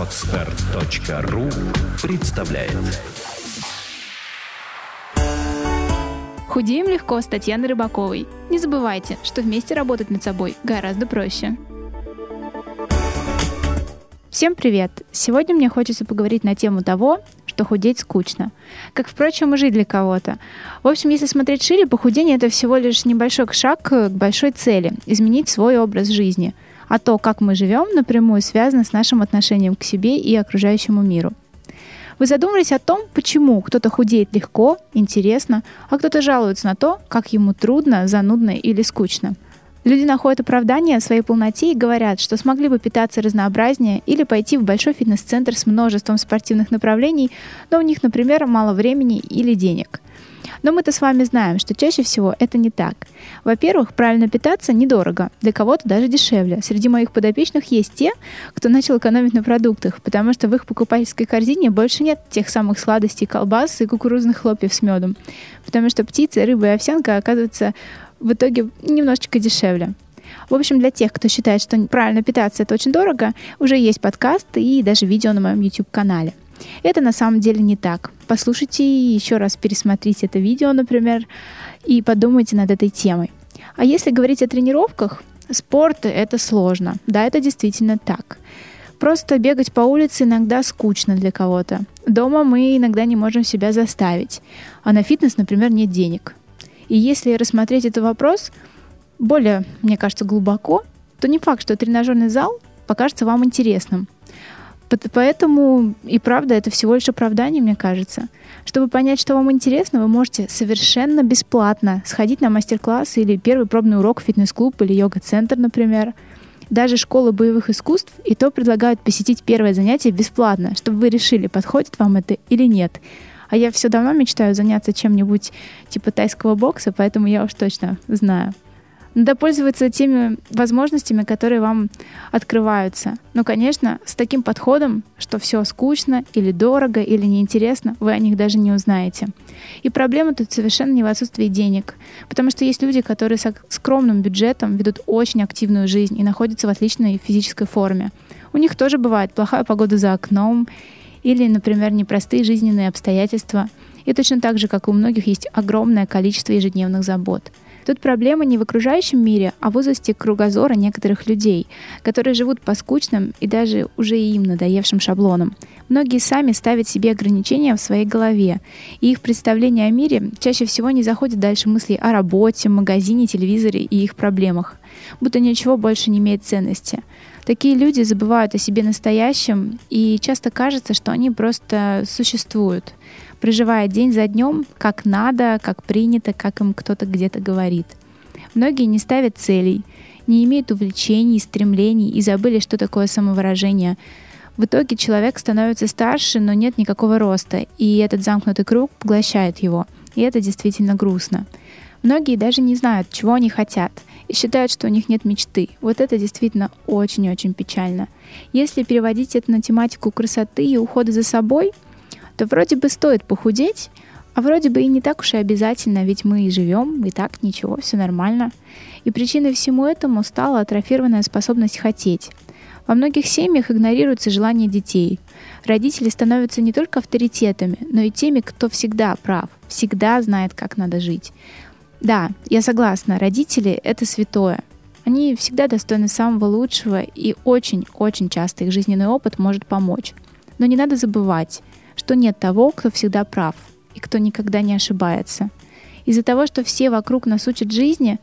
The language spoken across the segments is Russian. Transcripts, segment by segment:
Отстар.ру представляет Худеем легко с Татьяной Рыбаковой. Не забывайте, что вместе работать над собой гораздо проще. Всем привет! Сегодня мне хочется поговорить на тему того, что худеть скучно. Как, впрочем, и жить для кого-то. В общем, если смотреть шире, похудение — это всего лишь небольшой шаг к большой цели — изменить свой образ жизни. А то, как мы живем, напрямую связано с нашим отношением к себе и окружающему миру. Вы задумались о том, почему кто-то худеет легко, интересно, а кто-то жалуется на то, как ему трудно, занудно или скучно — Люди находят оправдание своей полноте и говорят, что смогли бы питаться разнообразнее или пойти в большой фитнес-центр с множеством спортивных направлений, но у них, например, мало времени или денег. Но мы-то с вами знаем, что чаще всего это не так. Во-первых, правильно питаться недорого, для кого-то даже дешевле. Среди моих подопечных есть те, кто начал экономить на продуктах, потому что в их покупательской корзине больше нет тех самых сладостей, колбас и кукурузных хлопьев с медом. Потому что птица, рыба и овсянка, оказывается, в итоге немножечко дешевле. В общем, для тех, кто считает, что правильно питаться это очень дорого, уже есть подкаст и даже видео на моем YouTube-канале. Это на самом деле не так. Послушайте еще раз, пересмотрите это видео, например, и подумайте над этой темой. А если говорить о тренировках, спорт — это сложно. Да, это действительно так. Просто бегать по улице иногда скучно для кого-то. Дома мы иногда не можем себя заставить. А на фитнес, например, нет денег. И если рассмотреть этот вопрос более, мне кажется, глубоко, то не факт, что тренажерный зал покажется вам интересным. Поэтому и правда это всего лишь оправдание, мне кажется. Чтобы понять, что вам интересно, вы можете совершенно бесплатно сходить на мастер-класс или первый пробный урок в фитнес-клуб или йога-центр, например. Даже школы боевых искусств и то предлагают посетить первое занятие бесплатно, чтобы вы решили, подходит вам это или нет. А я все давно мечтаю заняться чем-нибудь типа тайского бокса, поэтому я уж точно знаю. Надо пользоваться теми возможностями, которые вам открываются. Но, конечно, с таким подходом, что все скучно или дорого или неинтересно, вы о них даже не узнаете. И проблема тут совершенно не в отсутствии денег, потому что есть люди, которые с скромным бюджетом ведут очень активную жизнь и находятся в отличной физической форме. У них тоже бывает плохая погода за окном или, например, непростые жизненные обстоятельства. И точно так же, как и у многих, есть огромное количество ежедневных забот. Тут проблема не в окружающем мире, а в узости кругозора некоторых людей, которые живут по скучным и даже уже им надоевшим шаблонам. Многие сами ставят себе ограничения в своей голове, и их представление о мире чаще всего не заходит дальше мыслей о работе, магазине, телевизоре и их проблемах, будто ничего больше не имеет ценности. Такие люди забывают о себе настоящем, и часто кажется, что они просто существуют, проживая день за днем, как надо, как принято, как им кто-то где-то говорит. Многие не ставят целей, не имеют увлечений, стремлений и забыли, что такое самовыражение. В итоге человек становится старше, но нет никакого роста, и этот замкнутый круг поглощает его. И это действительно грустно. Многие даже не знают, чего они хотят — и считают, что у них нет мечты. Вот это действительно очень-очень печально. Если переводить это на тематику красоты и ухода за собой, то вроде бы стоит похудеть, а вроде бы и не так уж и обязательно, ведь мы и живем, и так ничего, все нормально. И причиной всему этому стала атрофированная способность хотеть. Во многих семьях игнорируется желание детей. Родители становятся не только авторитетами, но и теми, кто всегда прав, всегда знает, как надо жить. Да, я согласна, родители — это святое. Они всегда достойны самого лучшего, и очень-очень часто их жизненный опыт может помочь. Но не надо забывать, что нет того, кто всегда прав и кто никогда не ошибается. Из-за того, что все вокруг нас учат жизни,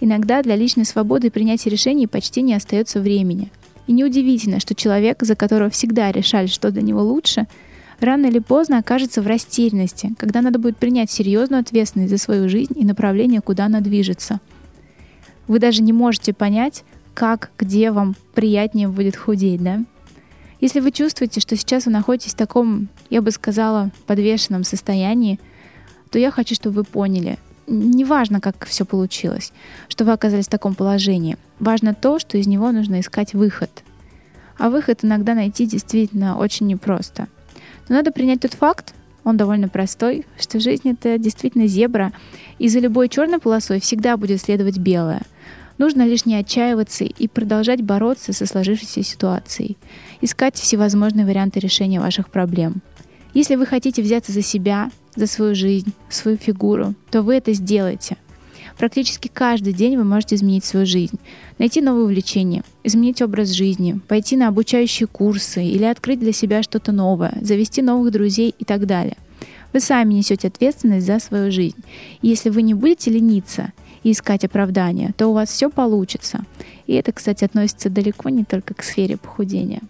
иногда для личной свободы и принятия решений почти не остается времени. И неудивительно, что человек, за которого всегда решали, что для него лучше — рано или поздно окажется в растерянности, когда надо будет принять серьезную ответственность за свою жизнь и направление, куда она движется. Вы даже не можете понять, как, где вам приятнее будет худеть, да? Если вы чувствуете, что сейчас вы находитесь в таком, я бы сказала, подвешенном состоянии, то я хочу, чтобы вы поняли, неважно, как все получилось, что вы оказались в таком положении. Важно то, что из него нужно искать выход. А выход иногда найти действительно очень непросто. Но надо принять тот факт, он довольно простой, что жизнь это действительно зебра, и за любой черной полосой всегда будет следовать белая. Нужно лишь не отчаиваться и продолжать бороться со сложившейся ситуацией, искать всевозможные варианты решения ваших проблем. Если вы хотите взяться за себя, за свою жизнь, свою фигуру, то вы это сделаете. Практически каждый день вы можете изменить свою жизнь, найти новые увлечения, изменить образ жизни, пойти на обучающие курсы или открыть для себя что-то новое, завести новых друзей и так далее. Вы сами несете ответственность за свою жизнь. И если вы не будете лениться и искать оправдания, то у вас все получится. И это, кстати, относится далеко не только к сфере похудения.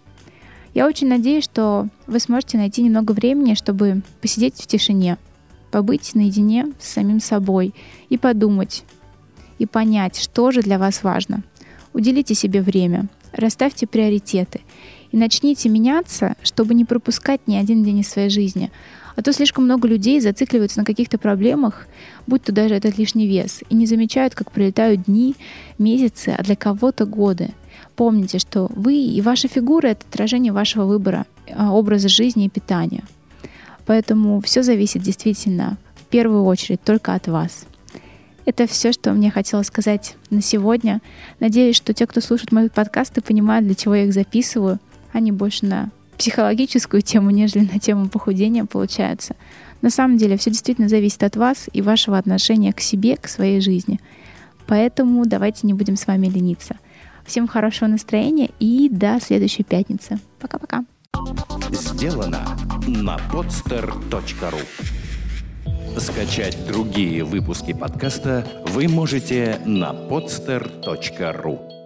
Я очень надеюсь, что вы сможете найти немного времени, чтобы посидеть в тишине, побыть наедине с самим собой и подумать, и понять, что же для вас важно. Уделите себе время, расставьте приоритеты и начните меняться, чтобы не пропускать ни один день из своей жизни. А то слишком много людей зацикливаются на каких-то проблемах, будь то даже этот лишний вес, и не замечают, как пролетают дни, месяцы, а для кого-то годы. Помните, что вы и ваша фигура — это отражение вашего выбора, а, образа жизни и питания. Поэтому все зависит действительно в первую очередь только от вас. Это все, что мне хотелось сказать на сегодня. Надеюсь, что те, кто слушает мои подкасты, понимают, для чего я их записываю, а не больше на психологическую тему, нежели на тему похудения получается. На самом деле все действительно зависит от вас и вашего отношения к себе, к своей жизни. Поэтому давайте не будем с вами лениться. Всем хорошего настроения и до следующей пятницы. Пока-пока. Сделано на podster.ru Скачать другие выпуски подкаста вы можете на podster.ru